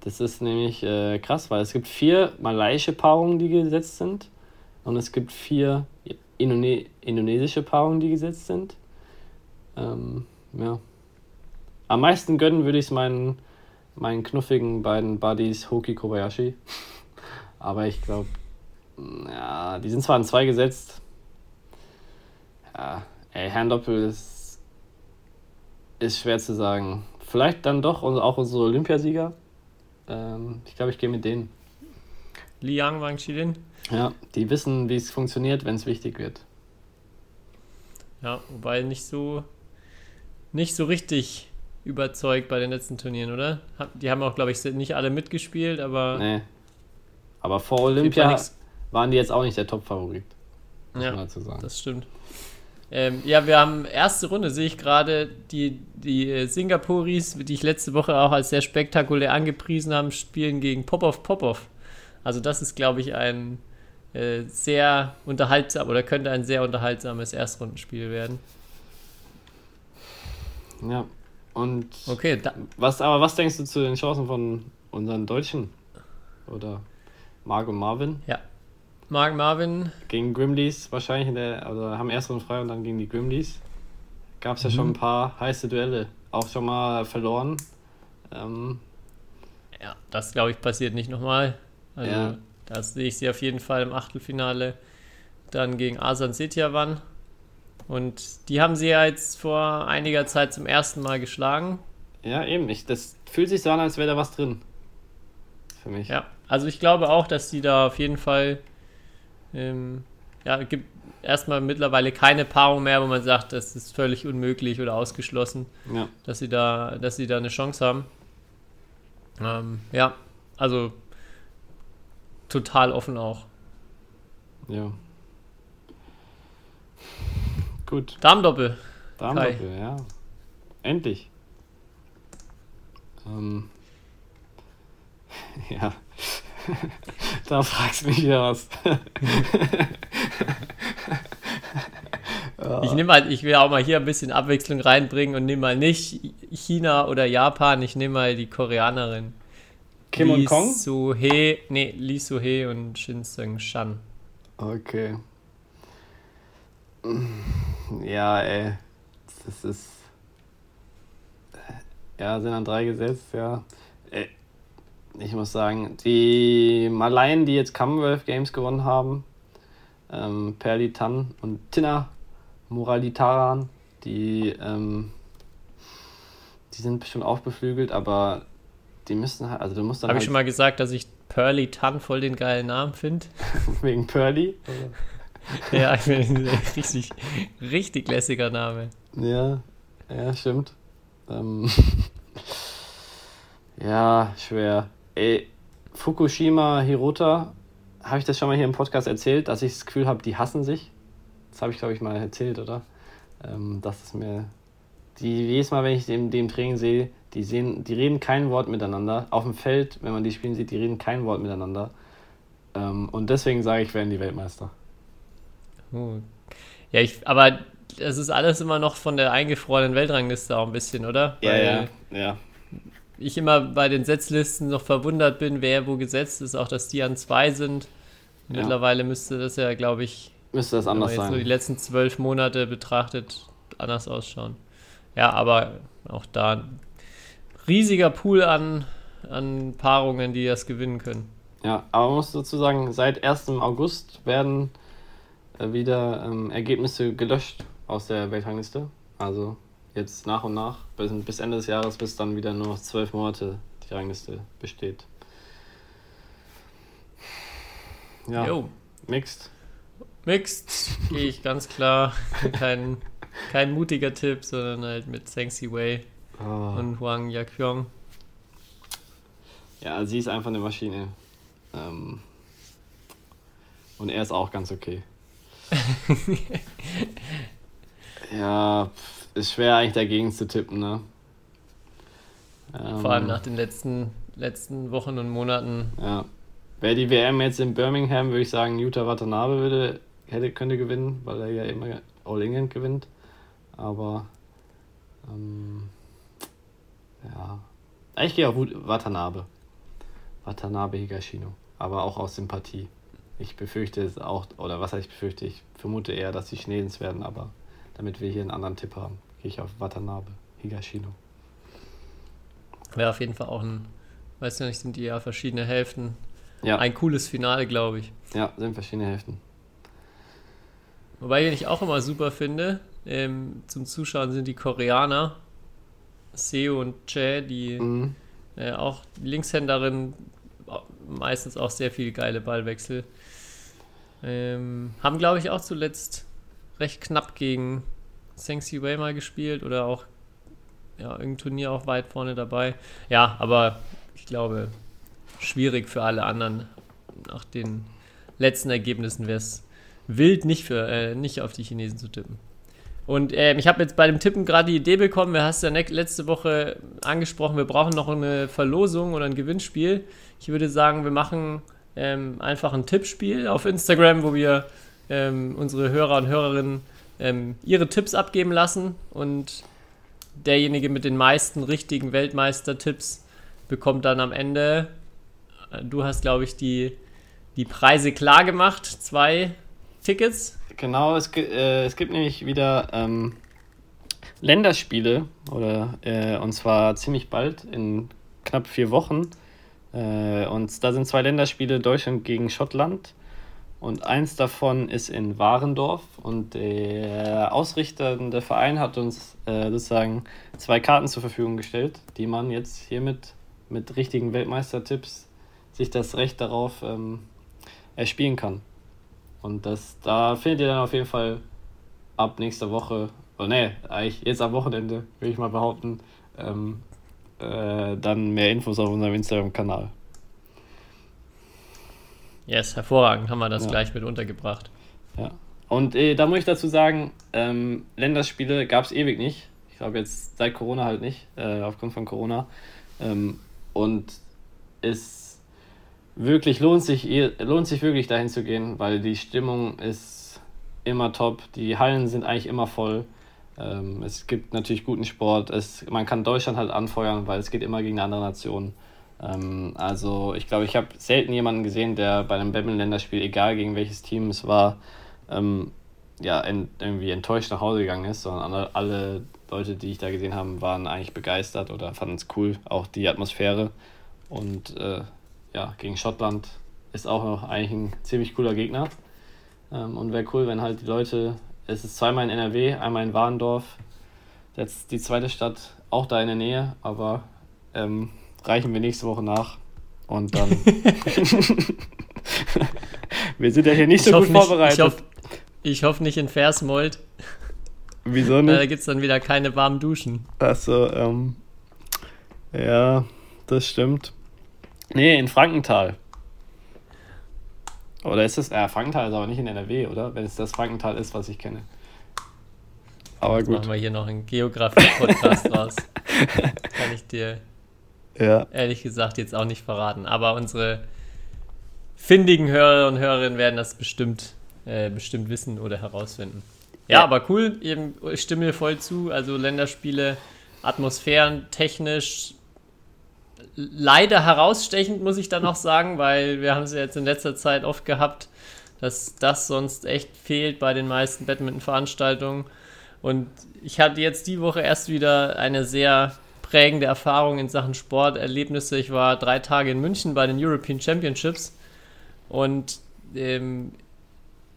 Das ist nämlich äh, krass, weil es gibt vier malaiische Paarungen, die gesetzt sind. Und es gibt vier Indone indonesische Paarungen, die gesetzt sind. Ähm, ja. Am meisten gönnen würde ich es meinen, meinen knuffigen beiden Buddies Hoki Kobayashi. Aber ich glaube, ja, die sind zwar an zwei gesetzt. Ja, ey, Herrendoppel ist, ist schwer zu sagen. Vielleicht dann doch und auch unsere Olympiasieger. Ähm, ich glaube, ich gehe mit denen. Liang Wang Chilin. Ja, die wissen, wie es funktioniert, wenn es wichtig wird. Ja, wobei nicht so. Nicht so richtig überzeugt bei den letzten Turnieren, oder? Die haben auch, glaube ich, nicht alle mitgespielt, aber. Nee. Aber vor Olympia waren die jetzt auch nicht der Top-Favorit. Ja. Das stimmt. Ähm, ja, wir haben erste Runde, sehe ich gerade, die, die äh, Singapuris, die ich letzte Woche auch als sehr spektakulär angepriesen habe, spielen gegen Popov Popov. Also das ist, glaube ich, ein äh, sehr unterhaltsam oder könnte ein sehr unterhaltsames Erstrundenspiel werden. Ja. Und Okay, was, aber was denkst du zu den Chancen von unseren Deutschen? Oder Marco Marvin ja. Mark Marvin, gegen Grimleys wahrscheinlich in der, also haben erst Runde frei und dann gegen die Grimleys. Gab es ja Mhm. schon ein paar heiße Duelle. Auch schon mal verloren. Ähm, ja, das glaube ich passiert nicht nochmal. Also Ja. das sehe ich sie auf jeden Fall im Achtelfinale dann gegen Asan Setiawan. Und die haben sie ja jetzt vor einiger Zeit zum ersten Mal geschlagen. ja, eben. Ich, das fühlt sich so an, als wäre da was drin. Für mich. Ja, also ich glaube auch, dass die da auf jeden Fall, ähm, ja, es gibt erstmal mittlerweile keine Paarung mehr, wo man sagt, das ist völlig unmöglich oder ausgeschlossen, ja. dass sie da, dass sie da eine Chance haben. Ähm, ja, also total offen auch. Ja. Gut, Darmdoppel. Darmdoppel, ja. Endlich. Ähm. Ja. da fragst du mich wieder was. Ich nehme halt, ich will auch mal hier ein bisschen Abwechslung reinbringen und nehme mal nicht China oder Japan, ich nehme mal die Koreanerin. Kim und Lee Kong? Soo-hee, nee, Lee Soo-hee und Shin Seung-shan. Okay. Ja, ey. Das ist. Ja, sind an drei gesetzt, ja. Ich muss sagen, die Malayen, die jetzt Commonwealth Games gewonnen haben, ähm, Perli Tan und Tina Muralitaran, die, ähm, die sind bestimmt auch beflügelt, aber die müssen halt, also du musst dann. Habe halt ich schon mal gesagt, dass ich Pearly Tan voll den geilen Namen finde? wegen Pearly? ja, ich finde richtig, richtig lässiger Name. Ja, ja, stimmt. Ähm, ja, schwer. Ey, Fukushima, Hirota, habe ich das schon mal hier im Podcast erzählt, dass ich das Gefühl habe, die hassen sich? Das habe ich, glaube ich, mal erzählt, oder? Ähm, das ist mir. Die, jedes Mal, wenn ich dem, dem Training sehe, die, sehen, die reden kein Wort miteinander. Auf dem Feld, wenn man die spielen sieht, die reden kein Wort miteinander. Ähm, und deswegen sage ich, werden die Weltmeister. Ja, ich, aber das ist alles immer noch von der eingefrorenen Weltrangliste auch ein bisschen, oder? Ja, Weil ja, ja. Ich immer bei den Setzlisten noch verwundert bin, wer wo gesetzt ist, auch dass die an zwei sind. Ja. Mittlerweile müsste das ja, glaube ich, Müsste das wenn man anders jetzt nur die letzten zwölf Monate betrachtet, anders ausschauen. Ja, aber auch da ein riesiger Pool an, an Paarungen, die das gewinnen können. Ja, aber man muss dazu sagen, seit 1. August werden wieder ähm, Ergebnisse gelöscht aus der Weltrangliste. Also jetzt nach und nach, bis, bis Ende des Jahres, bis dann wieder nur noch zwölf Monate die Rangliste besteht. Ja, Jo, mixed. Mixed gehe ich ganz klar. Kein, kein mutiger Tipp, sondern halt mit Sengsi Wei Oh. und Huang Yaqiong. Ja, sie ist einfach eine Maschine. Ähm, und er ist auch ganz okay. ja, ist schwer eigentlich dagegen zu tippen, ne? Ähm, Vor allem nach den letzten, letzten Wochen und Monaten. Ja. Wäre die WM jetzt in Birmingham, würde ich sagen, Yuta Watanabe würde, hätte, könnte gewinnen, weil er ja immer All England gewinnt. Aber ähm, ja. Ich gehe auf Watanabe. Watanabe Higashino. Aber auch aus Sympathie. Ich befürchte es auch, oder was heißt ich befürchte, ich vermute eher, dass sie Schneedens werden, aber damit wir hier einen anderen Tipp haben, gehe ich auf Watanabe Higashino. Wäre auf jeden Fall auch ein, weiß ja nicht, sind die ja verschiedene Hälften. Ja, Ein cooles Finale, glaube ich. ja, sind verschiedene Hälften. Wobei ich auch immer super finde, ähm, zum Zuschauen sind die Koreaner, Seo und Che, die Mhm. äh, auch Linkshänderin, meistens auch sehr viel geile Ballwechsel. Ähm, haben, glaube ich, auch zuletzt recht knapp gegen Sengsi Wei mal gespielt oder auch ja, irgendein Turnier auch weit vorne dabei. Ja, aber ich glaube, schwierig für alle anderen. Nach den letzten Ergebnissen wäre es wild, nicht, für, äh, nicht auf die Chinesen zu tippen. Und ähm, ich habe jetzt bei dem Tippen gerade die Idee bekommen, wir hast ja ne letzte Woche angesprochen, wir brauchen noch eine Verlosung oder ein Gewinnspiel. Ich würde sagen, wir machen ähm, einfach ein Tippspiel auf Instagram, wo wir ähm, unsere Hörer und Hörerinnen ähm, ihre Tipps abgeben lassen und derjenige mit den meisten richtigen Weltmeister-Tipps bekommt dann am Ende, äh, du hast glaube ich die, die Preise klar gemacht, zwei Tickets. Genau, es, gi- äh, es gibt nämlich wieder ähm, Länderspiele oder äh, und zwar ziemlich bald in knapp vier Wochen. Äh, und da sind zwei Länderspiele Deutschland gegen Schottland und eins davon ist in Warendorf und der ausrichtende Verein hat uns äh, sozusagen zwei Karten zur Verfügung gestellt, die man jetzt hiermit mit richtigen Weltmeistertipps sich das Recht darauf ähm, erspielen kann. Und das, da findet ihr dann auf jeden Fall ab nächster Woche, oder nee, eigentlich jetzt am Wochenende, würde ich mal behaupten, ähm, äh, dann mehr Infos auf unserem Instagram-Kanal. Yes, hervorragend, haben wir das Ja. gleich mit untergebracht. Ja. Und äh, da muss ich dazu sagen, ähm, Länderspiele gab es ewig nicht. Ich glaube jetzt seit Corona halt nicht, äh, aufgrund von Corona. Ähm, und es wirklich lohnt sich, eh- lohnt sich wirklich dahin zu gehen, weil die Stimmung ist immer top. Die Hallen sind eigentlich immer voll. Ähm, es gibt natürlich guten Sport. Es, man kann Deutschland halt anfeuern, weil es geht immer gegen eine andere Nation. Ähm, also ich glaube, ich habe selten jemanden gesehen, der bei einem Badminton-Länderspiel, egal gegen welches Team es war, ähm, ja, ent, irgendwie enttäuscht nach Hause gegangen ist, sondern alle, Leute, die ich da gesehen habe, waren eigentlich begeistert oder fanden es cool, auch die Atmosphäre. Und äh, ja, gegen Schottland ist auch noch eigentlich ein ziemlich cooler Gegner. Ähm, und wäre cool, wenn halt die Leute, es ist zweimal in NRW, einmal in Warendorf, jetzt die zweite Stadt auch da in der Nähe, aber ähm, reichen wir nächste Woche nach und dann. wir sind ja hier nicht ich so gut nicht, vorbereitet. Ich hoffe hoff nicht in Versmold. Wieso nicht? Da gibt es dann wieder keine warmen Duschen. Achso, ähm. Ja, das stimmt. Nee, in Frankenthal. Oder ist das. Ja, Frankenthal ist aber nicht in NRW, oder? Wenn es das Frankenthal ist, was ich kenne. Aber Jetzt gut. Machen wir hier noch einen Geografie-Podcast raus. Kann ich dir ja. ehrlich gesagt jetzt auch nicht verraten. Aber unsere findigen Hörer und Hörerinnen werden das bestimmt, äh, bestimmt wissen oder herausfinden. Ja, ja, aber cool, ich stimme mir voll zu. Also Länderspiele, Atmosphären, technisch, leider herausstechend, muss ich dann auch sagen, weil wir haben es ja jetzt in letzter Zeit oft gehabt, dass das sonst echt fehlt bei den meisten Badminton-Veranstaltungen. Und ich hatte jetzt die Woche erst wieder eine sehr prägende Erfahrung in Sachen Sporterlebnisse. Ich war drei Tage in München bei den European Championships und ähm,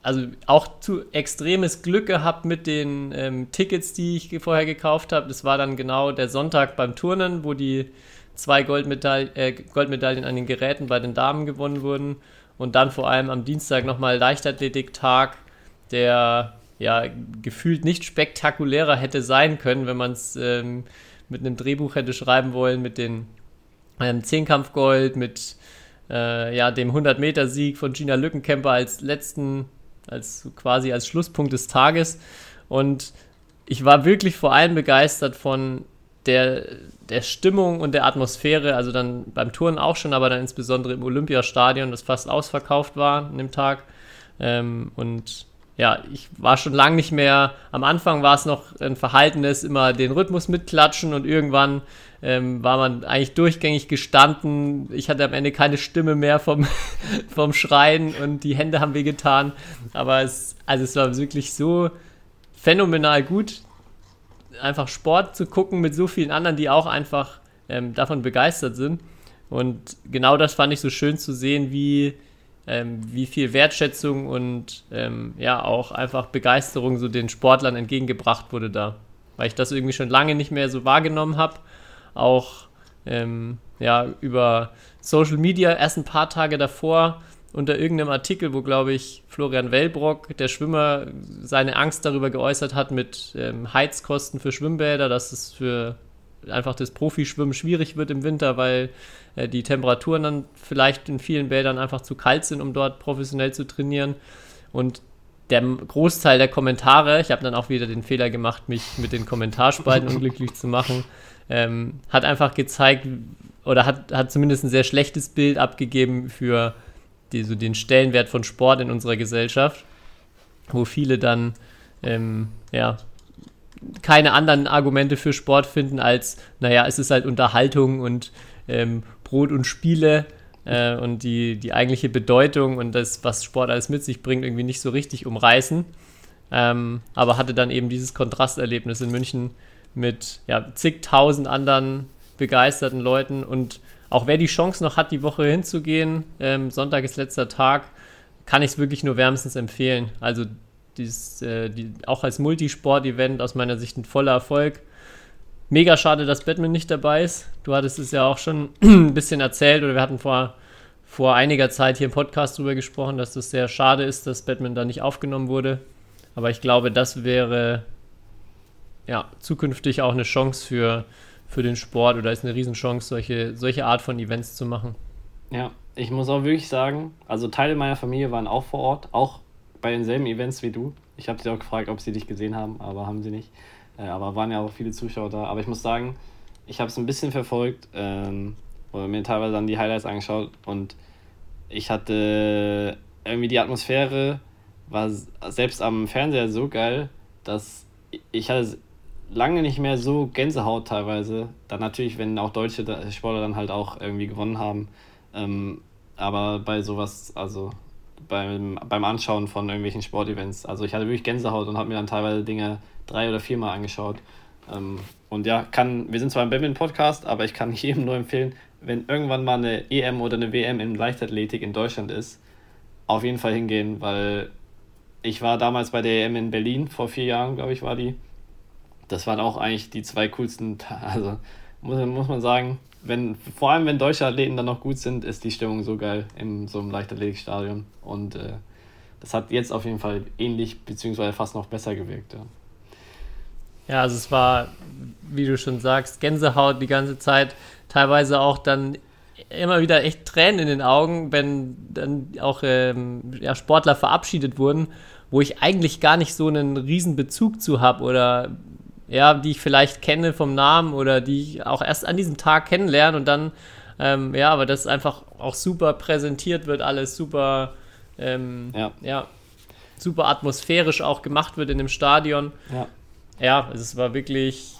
also auch zu extremes Glück gehabt mit den ähm, Tickets, die ich vorher gekauft habe. Das war dann genau der Sonntag beim Turnen, wo die zwei Goldmedaille, äh, Goldmedaillen an den Geräten bei den Damen gewonnen wurden. Und dann vor allem am Dienstag nochmal Leichtathletiktag, der ja gefühlt nicht spektakulärer hätte sein können, wenn man es ähm, mit einem Drehbuch hätte schreiben wollen, mit den ähm, Zehnkampfgold, mit äh, ja, dem 100-Meter-Sieg von Gina Lückenkämper als letzten, als quasi als Schlusspunkt des Tages. Und ich war wirklich vor allem begeistert von der, der Stimmung und der Atmosphäre, also dann beim Touren auch schon, aber dann insbesondere im Olympiastadion, das fast ausverkauft war an dem Tag. Ähm, und ja, ich war schon lange nicht mehr. Am Anfang war es noch ein verhaltenes, immer den Rhythmus mitklatschen und irgendwann ähm, war man eigentlich durchgängig gestanden. Ich hatte am Ende keine Stimme mehr vom, vom Schreien und die Hände haben wehgetan. Aber es, also es war wirklich so phänomenal gut, einfach Sport zu gucken mit so vielen anderen, die auch einfach ähm, davon begeistert sind. Und genau das fand ich so schön zu sehen, wie ähm, wie viel Wertschätzung und ähm, ja auch einfach Begeisterung so den Sportlern entgegengebracht wurde da. Weil ich das irgendwie schon lange nicht mehr so wahrgenommen habe. Auch ähm, ja, über Social Media erst ein paar Tage davor unter irgendeinem Artikel, wo, glaube ich, Florian Wellbrock, der Schwimmer, seine Angst darüber geäußert hat mit ähm, Heizkosten für Schwimmbäder, dass es für einfach das Profischwimmen schwierig wird im Winter, weil äh, die Temperaturen dann vielleicht in vielen Bädern einfach zu kalt sind, um dort professionell zu trainieren. Und der Großteil der Kommentare, ich habe dann auch wieder den Fehler gemacht, mich mit den Kommentarspalten unglücklich zu machen, ähm, hat einfach gezeigt oder hat, hat zumindest ein sehr schlechtes Bild abgegeben für die, so den Stellenwert von Sport in unserer Gesellschaft, wo viele dann ähm, ja, keine anderen Argumente für Sport finden als, naja, es ist halt Unterhaltung und ähm, Brot und Spiele äh, und die, die eigentliche Bedeutung und das, was Sport alles mit sich bringt, irgendwie nicht so richtig umreißen. Ähm, aber hatte dann eben dieses Kontrasterlebnis in München mit ja, zigtausend anderen begeisterten Leuten und auch wer die Chance noch hat, die Woche hinzugehen, ähm, Sonntag ist letzter Tag, kann ich es wirklich nur wärmstens empfehlen. Also dieses, äh, die, auch als Multisport-Event aus meiner Sicht ein voller Erfolg. Mega schade, dass Batman nicht dabei ist. Du hattest es ja auch schon ein bisschen erzählt oder wir hatten vor, vor einiger Zeit hier im Podcast darüber gesprochen, dass es sehr schade ist, dass Batman da nicht aufgenommen wurde. Aber ich glaube, das wäre ja zukünftig auch eine Chance für, für den Sport oder ist eine Riesenchance, solche, solche Art von Events zu machen. Ja, ich muss auch wirklich sagen, also Teile meiner Familie waren auch vor Ort, auch bei denselben Events wie du. Ich habe sie auch gefragt, ob sie dich gesehen haben, aber haben sie nicht. Äh, aber waren ja auch viele Zuschauer da. Aber ich muss sagen, ich habe es ein bisschen verfolgt ähm, oder mir teilweise dann die Highlights angeschaut und ich hatte irgendwie die Atmosphäre war selbst am Fernseher so geil, dass ich hatte lange nicht mehr so Gänsehaut teilweise. Dann natürlich, wenn auch deutsche Sportler dann halt auch irgendwie gewonnen haben. Ähm, aber bei sowas, also beim, beim Anschauen von irgendwelchen Sportevents. Also ich hatte wirklich Gänsehaut und habe mir dann teilweise Dinge drei oder viermal angeschaut. Ähm, und ja, kann, wir sind zwar ein Badminton-Podcast, aber ich kann jedem nur empfehlen, wenn irgendwann mal eine EM oder eine WM in Leichtathletik in Deutschland ist, auf jeden Fall hingehen, weil ich war damals bei der EM in Berlin, vor vier Jahren, glaube ich, war die. Das waren auch eigentlich die zwei coolsten, also muss, muss man sagen, wenn, vor allem wenn deutsche Athleten dann noch gut sind, ist die Stimmung so geil in so einem Leichtathletikstadion. Und äh, das hat jetzt auf jeden Fall ähnlich, beziehungsweise fast noch besser gewirkt. Ja. Ja, also es war, wie du schon sagst, Gänsehaut die ganze Zeit. Teilweise auch dann immer wieder echt Tränen in den Augen, wenn dann auch ähm, ja, Sportler verabschiedet wurden, wo ich eigentlich gar nicht so einen riesen Bezug zu habe oder ja, die ich vielleicht kenne vom Namen oder die ich auch erst an diesem Tag kennenlerne und dann, ähm, ja, aber das einfach auch super präsentiert wird, alles super, ähm, ja. ja. super atmosphärisch auch gemacht wird in dem Stadion. Ja. Ja, es war wirklich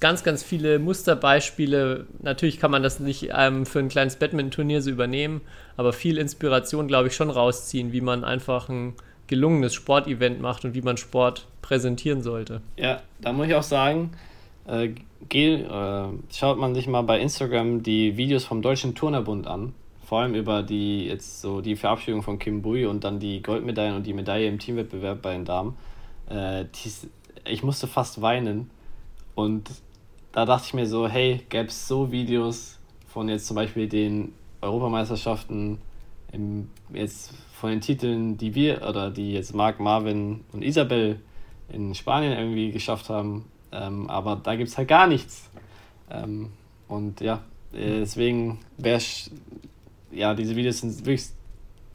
ganz, ganz viele Musterbeispiele. Natürlich kann man das nicht ähm, für ein kleines Badminton-Turnier so übernehmen, aber viel Inspiration, glaube ich, schon rausziehen, wie man einfach ein gelungenes Sportevent macht und wie man Sport präsentieren sollte. Ja, da muss ich auch sagen, äh, geh, äh, schaut man sich mal bei Instagram die Videos vom Deutschen Turnerbund an. Vor allem über die jetzt so die Verabschiedung von Kim Bui und dann die Goldmedaillen und die Medaille im Teamwettbewerb bei den Damen. Äh, die, ich musste fast weinen. Und da dachte ich mir so, hey, gäbe es so Videos von jetzt zum Beispiel den Europameisterschaften, im, jetzt von den Titeln, die wir oder die jetzt Marc, Marvin und Isabel in Spanien irgendwie geschafft haben. Ähm, aber da gibt es halt gar nichts. Ähm, und ja, äh, deswegen wäre ja, diese Videos sind wirklich,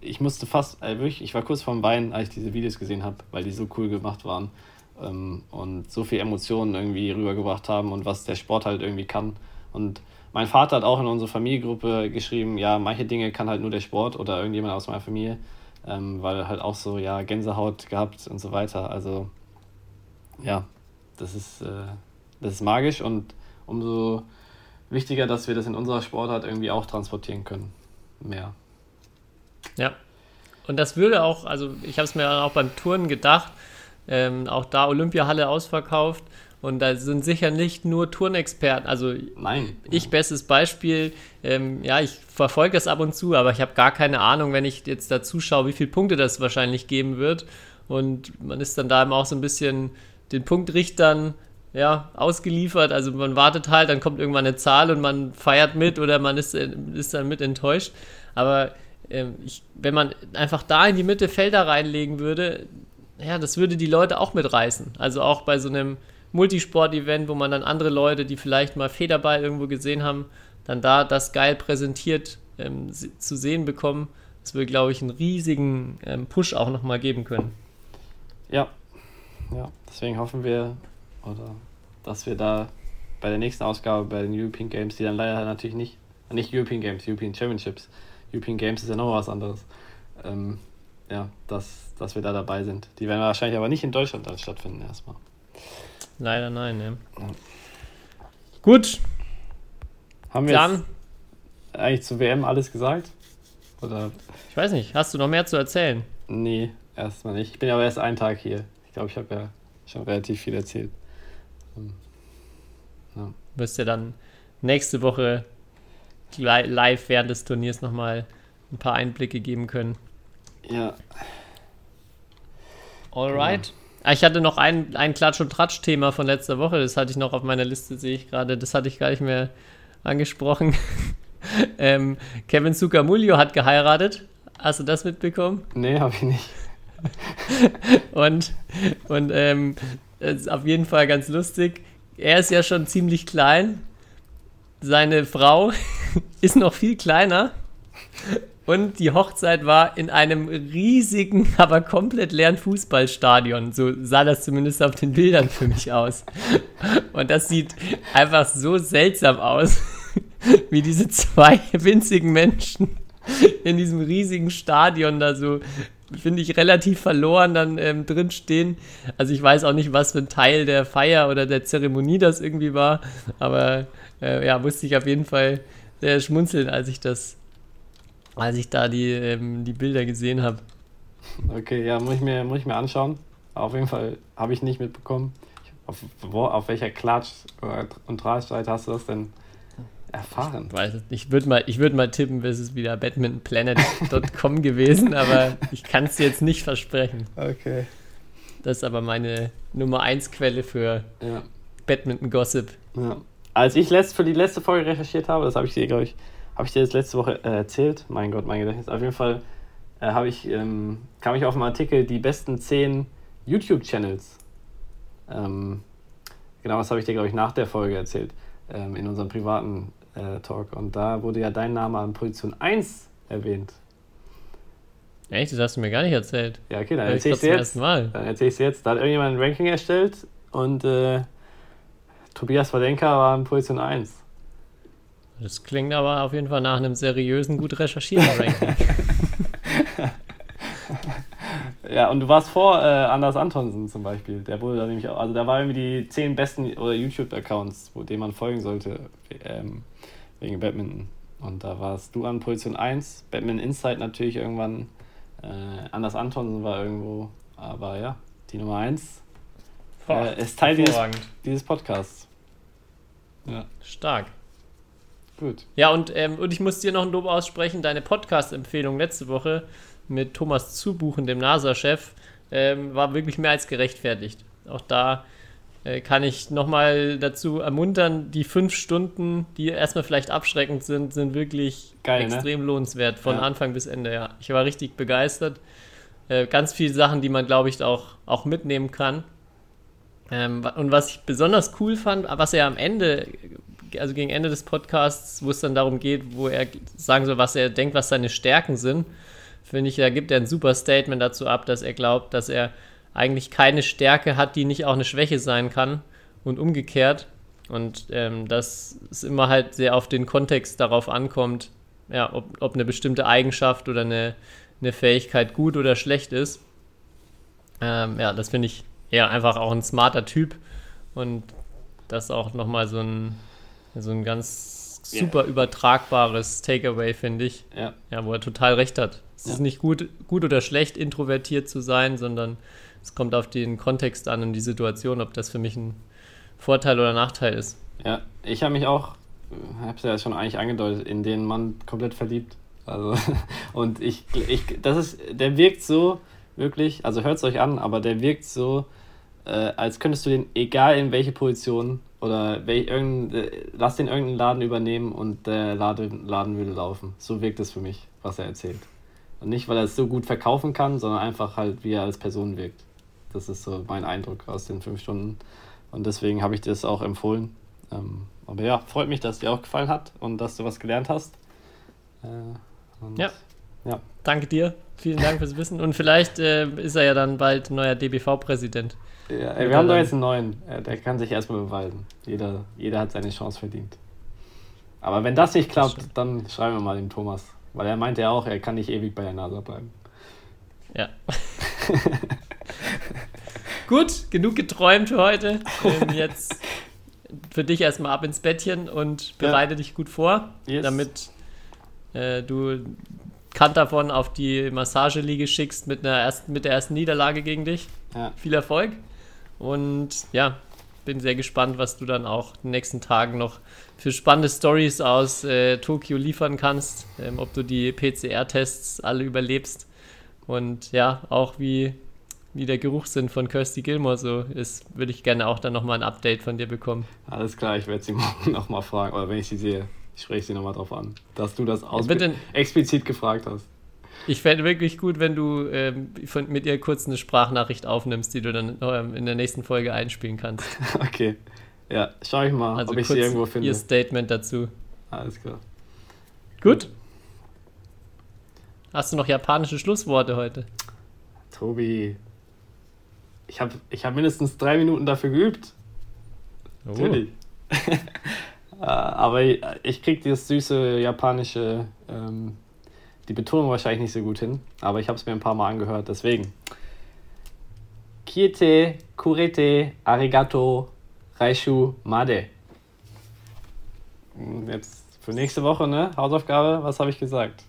ich musste fast, äh, wirklich, ich war kurz vorm Weinen, als ich diese Videos gesehen habe, weil die so cool gemacht waren ähm, und so viel Emotionen irgendwie rübergebracht haben und was der Sport halt irgendwie kann. Und mein Vater hat auch in unsere Familiengruppe geschrieben, ja, manche Dinge kann halt nur der Sport oder irgendjemand aus meiner Familie, ähm, weil halt auch so, ja, Gänsehaut gehabt und so weiter. Also, ja, das ist, äh, das ist magisch und umso wichtiger, dass wir das in unserer Sportart irgendwie auch transportieren können. Mehr. Ja. Und das würde auch, also ich habe es mir auch beim Touren gedacht, ähm, auch da Olympiahalle ausverkauft. Und da sind sicher nicht nur Turnexperten. Also Nein. ich bestes Beispiel. Ähm, ja, ich verfolge es ab und zu, aber ich habe gar keine Ahnung, wenn ich jetzt da zuschaue, wie viele Punkte das wahrscheinlich geben wird. Und man ist dann da immer auch so ein bisschen den Punktrichtern ja, ausgeliefert. Also man wartet halt, dann kommt irgendwann eine Zahl und man feiert mit oder man ist, ist dann mit enttäuscht. Aber ähm, ich, wenn man einfach da in die Mitte Felder reinlegen würde, ja, das würde die Leute auch mitreißen. Also auch bei so einem Multisport-Event, wo man dann andere Leute, die vielleicht mal Federball irgendwo gesehen haben, dann da das geil präsentiert ähm, zu sehen bekommen. Das würde, glaube ich, einen riesigen ähm, Push auch nochmal geben können. Ja, ja, deswegen hoffen wir, oder dass wir da bei der nächsten Ausgabe bei den European Games, die dann leider natürlich nicht, nicht European Games, European Championships, European Games ist ja noch was anderes, ähm, ja, dass, dass wir da dabei sind. Die werden wahrscheinlich aber nicht in Deutschland dann stattfinden erstmal. Leider nein, ne? Ja. Gut. Haben wir dann eigentlich zur WM alles gesagt? Oder? Ich weiß nicht, hast du noch mehr zu erzählen? Nee, erstmal nicht. Ich bin aber erst einen Tag hier. Ich glaube, ich habe ja schon relativ viel erzählt. Hm. Ja. Wirst ja dann nächste Woche live während des Turniers nochmal ein paar Einblicke geben können. Ja. Alright. Genau. Ich hatte noch ein, ein Klatsch- und Tratsch-Thema von letzter Woche. Das hatte ich noch auf meiner Liste, sehe ich gerade. Das hatte ich gar nicht mehr angesprochen. ähm, Kevin Zucamulio hat geheiratet. Hast du das mitbekommen? Nee, habe ich nicht. und und ähm, ist auf jeden Fall ganz lustig. Er ist ja schon ziemlich klein. Seine Frau ist noch viel kleiner. Und die Hochzeit war in einem riesigen, aber komplett leeren Fußballstadion. So sah das zumindest auf den Bildern für mich aus. Und das sieht einfach so seltsam aus, wie diese zwei winzigen Menschen in diesem riesigen Stadion da so, finde ich, relativ verloren dann ähm, drin stehen. Also ich weiß auch nicht, was für ein Teil der Feier oder der Zeremonie das irgendwie war. Aber äh, ja, musste ich auf jeden Fall sehr schmunzeln, als ich das als ich da die, ähm, die Bilder gesehen habe. Okay, ja, muss ich mir, muss ich mir anschauen. Auf jeden Fall habe ich nicht mitbekommen. Auf, wo, auf welcher Klatsch- und Drahtseite hast du das denn erfahren? Ich weiß es nicht. Ich würde mal, ich würd mal tippen, es ist wieder badmintonplanet.com gewesen, aber ich kann es jetzt nicht versprechen. Okay. Das ist aber meine Nummer 1 Quelle für Ja. Badminton-Gossip. Ja. Als ich letzt, für die letzte Folge recherchiert habe, das habe ich dir, glaube ich, habe ich dir das letzte Woche äh, erzählt. Mein Gott, mein Gedächtnis. Auf jeden Fall äh, habe ich, ähm, kam ich auf einen Artikel, die besten 10 YouTube-Channels. Ähm, genau, das habe ich dir, glaube ich, nach der Folge erzählt, ähm, in unserem privaten äh, Talk. Und da wurde ja dein Name an Position 1 erwähnt. Echt? Das hast du mir gar nicht erzählt. Ja, okay, dann Hör ich zum jetzt. Mal. Dann erzähl ich jetzt. Da hat irgendjemand ein Ranking erstellt und äh, Tobias Wadenka war in Position 1. Das klingt aber auf jeden Fall nach einem seriösen, gut recherchierten Ranking. Ja, und du warst vor äh, Anders Antonsen zum Beispiel. Der wurde da nämlich auch, also da war irgendwie die 10 besten oder YouTube-Accounts, wo denen man folgen sollte, ähm, wegen Badminton. Und da warst du an Position 1, Badminton Insight natürlich irgendwann, äh, Anders Antonsen war irgendwo, aber ja, die Nummer 1 äh, ist Teil dieses, dieses Podcasts. Ja, Stark. Gut. Ja, und, ähm, und ich muss dir noch ein Lob aussprechen. Deine Podcast-Empfehlung letzte Woche mit Thomas Zubuchen, dem NASA-Chef, ähm, war wirklich mehr als gerechtfertigt. Auch da äh, kann ich nochmal dazu ermuntern, die fünf Stunden, die erstmal vielleicht abschreckend sind, sind wirklich Geil, ne? extrem lohnenswert, von Ja. Anfang bis Ende. Ja. Ich war richtig begeistert. Äh, ganz viele Sachen, die man, glaube ich, auch, auch mitnehmen kann. Ähm, und was ich besonders cool fand, was er am Ende, also gegen Ende des Podcasts, wo es dann darum geht, wo er sagen soll, was er denkt, was seine Stärken sind, finde ich, da gibt er ein super Statement dazu ab, dass er glaubt, dass er eigentlich keine Stärke hat, die nicht auch eine Schwäche sein kann und umgekehrt. Und ähm, dass es immer halt sehr auf den Kontext darauf ankommt, ja, ob, ob eine bestimmte Eigenschaft oder eine, eine Fähigkeit gut oder schlecht ist. Ähm, ja, das finde ich ja einfach auch ein smarter Typ und das auch nochmal so ein, so ein ganz super übertragbares Takeaway, finde ich. Ja, Ja, wo er total recht hat. Es Ja. ist nicht gut, gut oder schlecht, introvertiert zu sein, sondern es kommt auf den Kontext an und die Situation, ob das für mich ein Vorteil oder Nachteil ist. ja. Ich habe mich auch, habe es ja schon eigentlich angedeutet, in den Mann komplett verliebt. Also, und ich, ich, das ist, der wirkt so, wirklich, also hört es euch an, aber der wirkt so, äh, als könntest du den, egal in welche Position oder wel, irgendein, äh, lass den irgendeinen Laden übernehmen und der Laden, Laden würde laufen. So wirkt es für mich, was er erzählt. Und nicht, weil er es so gut verkaufen kann, sondern einfach halt, wie er als Person wirkt. Das ist so mein Eindruck aus den fünf Stunden. Und deswegen habe ich dir das auch empfohlen. Ähm, aber ja, freut mich, dass dir auch gefallen hat und dass du was gelernt hast. Äh, und Ja. Ja, Danke dir, vielen Dank fürs Wissen und vielleicht äh, ist er ja dann bald neuer DBV-Präsident. Ja ey, wir haben doch jetzt einen neuen. Der kann sich erstmal beweisen. Jeder, jeder hat seine Chance verdient. Aber wenn das nicht klappt, dann schreiben wir mal dem Thomas. Weil er meinte ja auch, er kann nicht ewig bei der NASA bleiben. Ja. Gut, genug geträumt für heute. Ähm, jetzt für dich erstmal ab ins Bettchen und bereite dich gut vor, Yes. damit äh, du Kant davon auf die Massageliege schickst mit, einer ersten, mit der ersten Niederlage gegen dich. Ja. Viel Erfolg und ja, bin sehr gespannt, was du dann auch in den nächsten Tagen noch für spannende Stories aus äh, Tokio liefern kannst, ähm, ob du die PCR-Tests alle überlebst und ja, auch wie, wie der Geruchssinn von Kirsty Gilmore so ist, würde ich gerne auch dann nochmal ein Update von dir bekommen. Alles klar, ich werde sie morgen nochmal fragen. Oder wenn ich sie sehe, ich spreche sie nochmal drauf an. Dass du das aus bitte. explizit gefragt hast. Ich fände wirklich gut, wenn du ähm, von, mit ihr kurz eine Sprachnachricht aufnimmst, die du dann ähm, in der nächsten Folge einspielen kannst. Okay. Ja, schau ich mal, Also ob ich sie irgendwo finde. ihr Statement dazu. Alles klar. Gut. Hast du noch japanische Schlussworte heute? Tobi, ich habe ich hab mindestens drei Minuten dafür geübt. Oh. Natürlich. Äh, Aber ich krieg dieses süße japanische, ähm, die Betonung wahrscheinlich nicht so gut hin. Aber ich habe es mir ein paar Mal angehört, deswegen. Kiete, kurete, arigato, raishu, made. Hm, Jetzt für nächste Woche, ne? Hausaufgabe, was habe ich gesagt?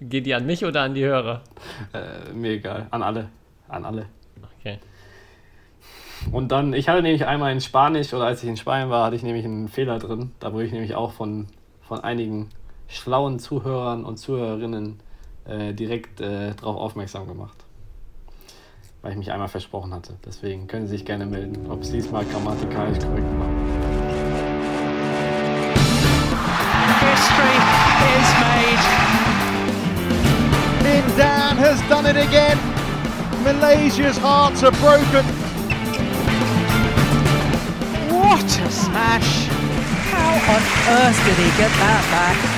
Geht die an mich oder an die Hörer? Äh, mir egal. An alle. An alle. Okay. Und dann, ich hatte nämlich einmal in Spanisch oder als ich in Spanien war, hatte ich nämlich einen Fehler drin. Da wurde ich nämlich auch von, von einigen schlauen Zuhörern und Zuhörerinnen äh, direkt äh, darauf aufmerksam gemacht. Weil ich mich einmal versprochen hatte. Deswegen können Sie sich gerne melden, ob es diesmal grammatikalisch korrekt war. History is made. Indan has done it again. Malaysia's hearts are broken. What a smash! How on earth did he get that back?